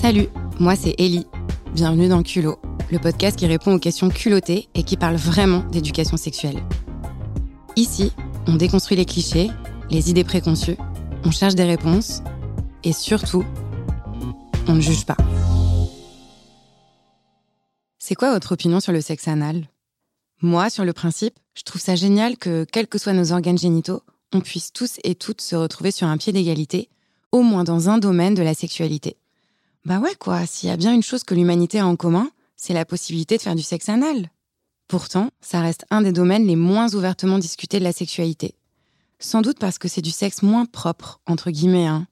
Salut, moi c'est Ellie. Bienvenue dans Culot, le podcast qui répond aux questions culottées et qui parle vraiment d'éducation sexuelle. Ici, on déconstruit les clichés, les idées préconçues, on cherche des réponses et surtout, on ne juge pas. C'est quoi votre opinion sur le sexe anal? Moi, sur le principe, je trouve ça génial que, quels que soient nos organes génitaux, on puisse tous et toutes se retrouver sur un pied d'égalité, au moins dans un domaine de la sexualité. Bah ouais, quoi, s'il y a bien une chose que l'humanité a en commun, c'est la possibilité de faire du sexe anal. Pourtant, ça reste un des domaines les moins ouvertement discutés de la sexualité. Sans doute parce que c'est du sexe moins propre, entre guillemets. Hein.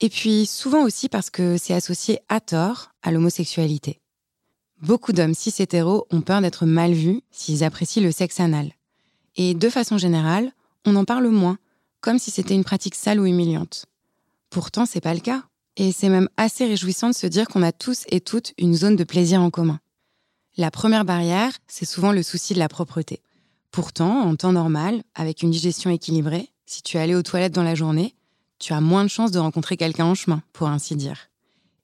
Et puis souvent aussi parce que c'est associé à tort à l'homosexualité. Beaucoup d'hommes cis-hétéros ont peur d'être mal vus s'ils apprécient le sexe anal. Et de façon générale, on en parle moins, comme si c'était une pratique sale ou humiliante. Pourtant, c'est pas le cas. Et c'est même assez réjouissant de se dire qu'on a tous et toutes une zone de plaisir en commun. La première barrière, c'est souvent le souci de la propreté. Pourtant, en temps normal, avec une digestion équilibrée, si tu es allé aux toilettes dans la journée, tu as moins de chances de rencontrer quelqu'un en chemin, pour ainsi dire.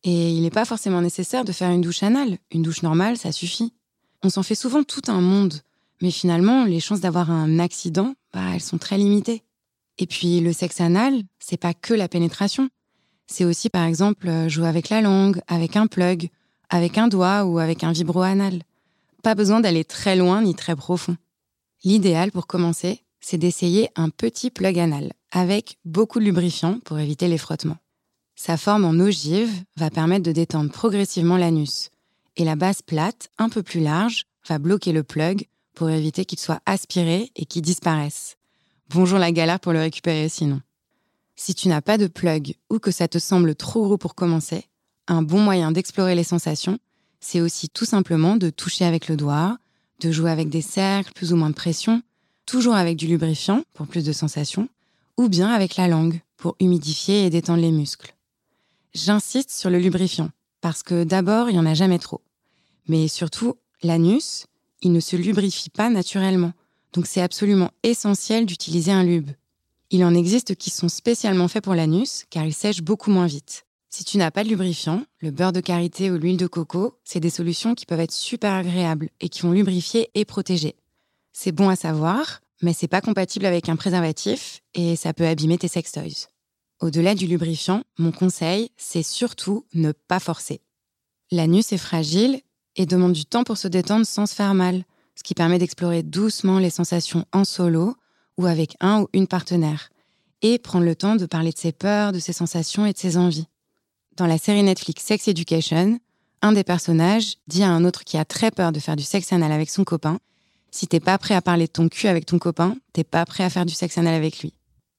Et il n'est pas forcément nécessaire de faire une douche anale. Une douche normale, ça suffit. On s'en fait souvent tout un monde, mais finalement, les chances d'avoir un accident, bah, elles sont très limitées. Et puis, le sexe anal, c'est pas que la pénétration. C'est aussi, par exemple, euh, jouer avec la langue, avec un plug, avec un doigt ou avec un vibro anal. Pas besoin d'aller très loin ni très profond. L'idéal pour commencer, c'est d'essayer un petit plug anal, avec beaucoup de lubrifiant pour éviter les frottements. Sa forme en ogive va permettre de détendre progressivement l'anus, et la base plate, un peu plus large, va bloquer le plug pour éviter qu'il soit aspiré et qu'il disparaisse. Bonjour la galère pour le récupérer sinon. Si tu n'as pas de plug ou que ça te semble trop gros pour commencer, un bon moyen d'explorer les sensations, c'est aussi tout simplement de toucher avec le doigt, de jouer avec des cercles, plus ou moins de pression, toujours avec du lubrifiant pour plus de sensations, ou bien avec la langue pour humidifier et détendre les muscles. J'insiste sur le lubrifiant, parce que d'abord, il n'y en a jamais trop. Mais surtout, l'anus, il ne se lubrifie pas naturellement, donc c'est absolument essentiel d'utiliser un lube. Il en existe qui sont spécialement faits pour l'anus car ils sèchent beaucoup moins vite. Si tu n'as pas de lubrifiant, le beurre de karité ou l'huile de coco, c'est des solutions qui peuvent être super agréables et qui vont lubrifier et protéger. C'est bon à savoir, mais c'est pas compatible avec un préservatif et ça peut abîmer tes sextoys. Au-delà du lubrifiant, mon conseil, c'est surtout ne pas forcer. L'anus est fragile et demande du temps pour se détendre sans se faire mal, ce qui permet d'explorer doucement les sensations en solo ou avec un ou une partenaire, et prendre le temps de parler de ses peurs, de ses sensations et de ses envies. Dans la série Netflix Sex Education, un des personnages dit à un autre qui a très peur de faire du sexe anal avec son copain Si t'es pas prêt à parler de ton cul avec ton copain, t'es pas prêt à faire du sexe anal avec lui.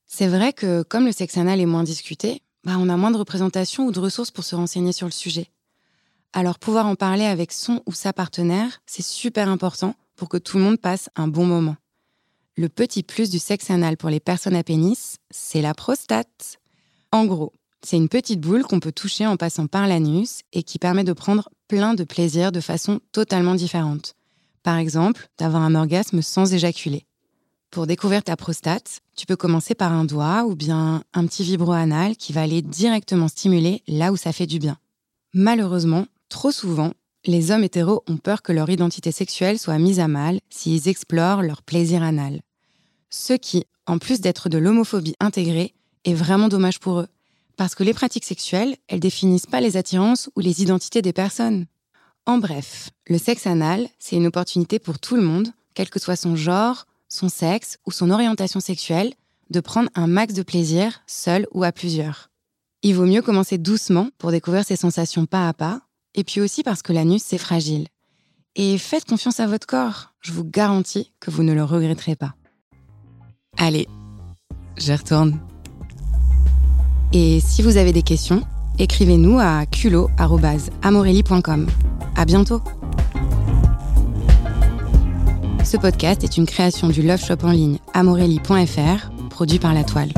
C'est vrai que comme le sexe anal est moins discuté, bah on a moins de représentation ou de ressources pour se renseigner sur le sujet. Alors pouvoir en parler avec son ou sa partenaire, c'est super important pour que tout le monde passe un bon moment. Le petit plus du sexe anal pour les personnes à pénis, c'est la prostate. En gros, c'est une petite boule qu'on peut toucher en passant par l'anus et qui permet de prendre plein de plaisir de façon totalement différente. Par exemple, d'avoir un orgasme sans éjaculer. Pour découvrir ta prostate, tu peux commencer par un doigt ou bien un petit vibro anal qui va aller directement stimuler là où ça fait du bien. Malheureusement, trop souvent, les hommes hétéros ont peur que leur identité sexuelle soit mise à mal s'ils explorent leur plaisir anal. Ce qui, en plus d'être de l'homophobie intégrée, est vraiment dommage pour eux. Parce que les pratiques sexuelles, elles définissent pas les attirances ou les identités des personnes. En bref, le sexe anal, c'est une opportunité pour tout le monde, quel que soit son genre, son sexe ou son orientation sexuelle, de prendre un max de plaisir, seul ou à plusieurs. Il vaut mieux commencer doucement pour découvrir ses sensations pas à pas, et puis aussi parce que l'anus, c'est fragile. Et faites confiance à votre corps, je vous garantis que vous ne le regretterez pas. Allez, je retourne. Et si vous avez des questions, écrivez-nous à culot.amorelli.com. À bientôt! Ce podcast est une création du Love Shop en ligne amorelli.fr, produit par La Toile.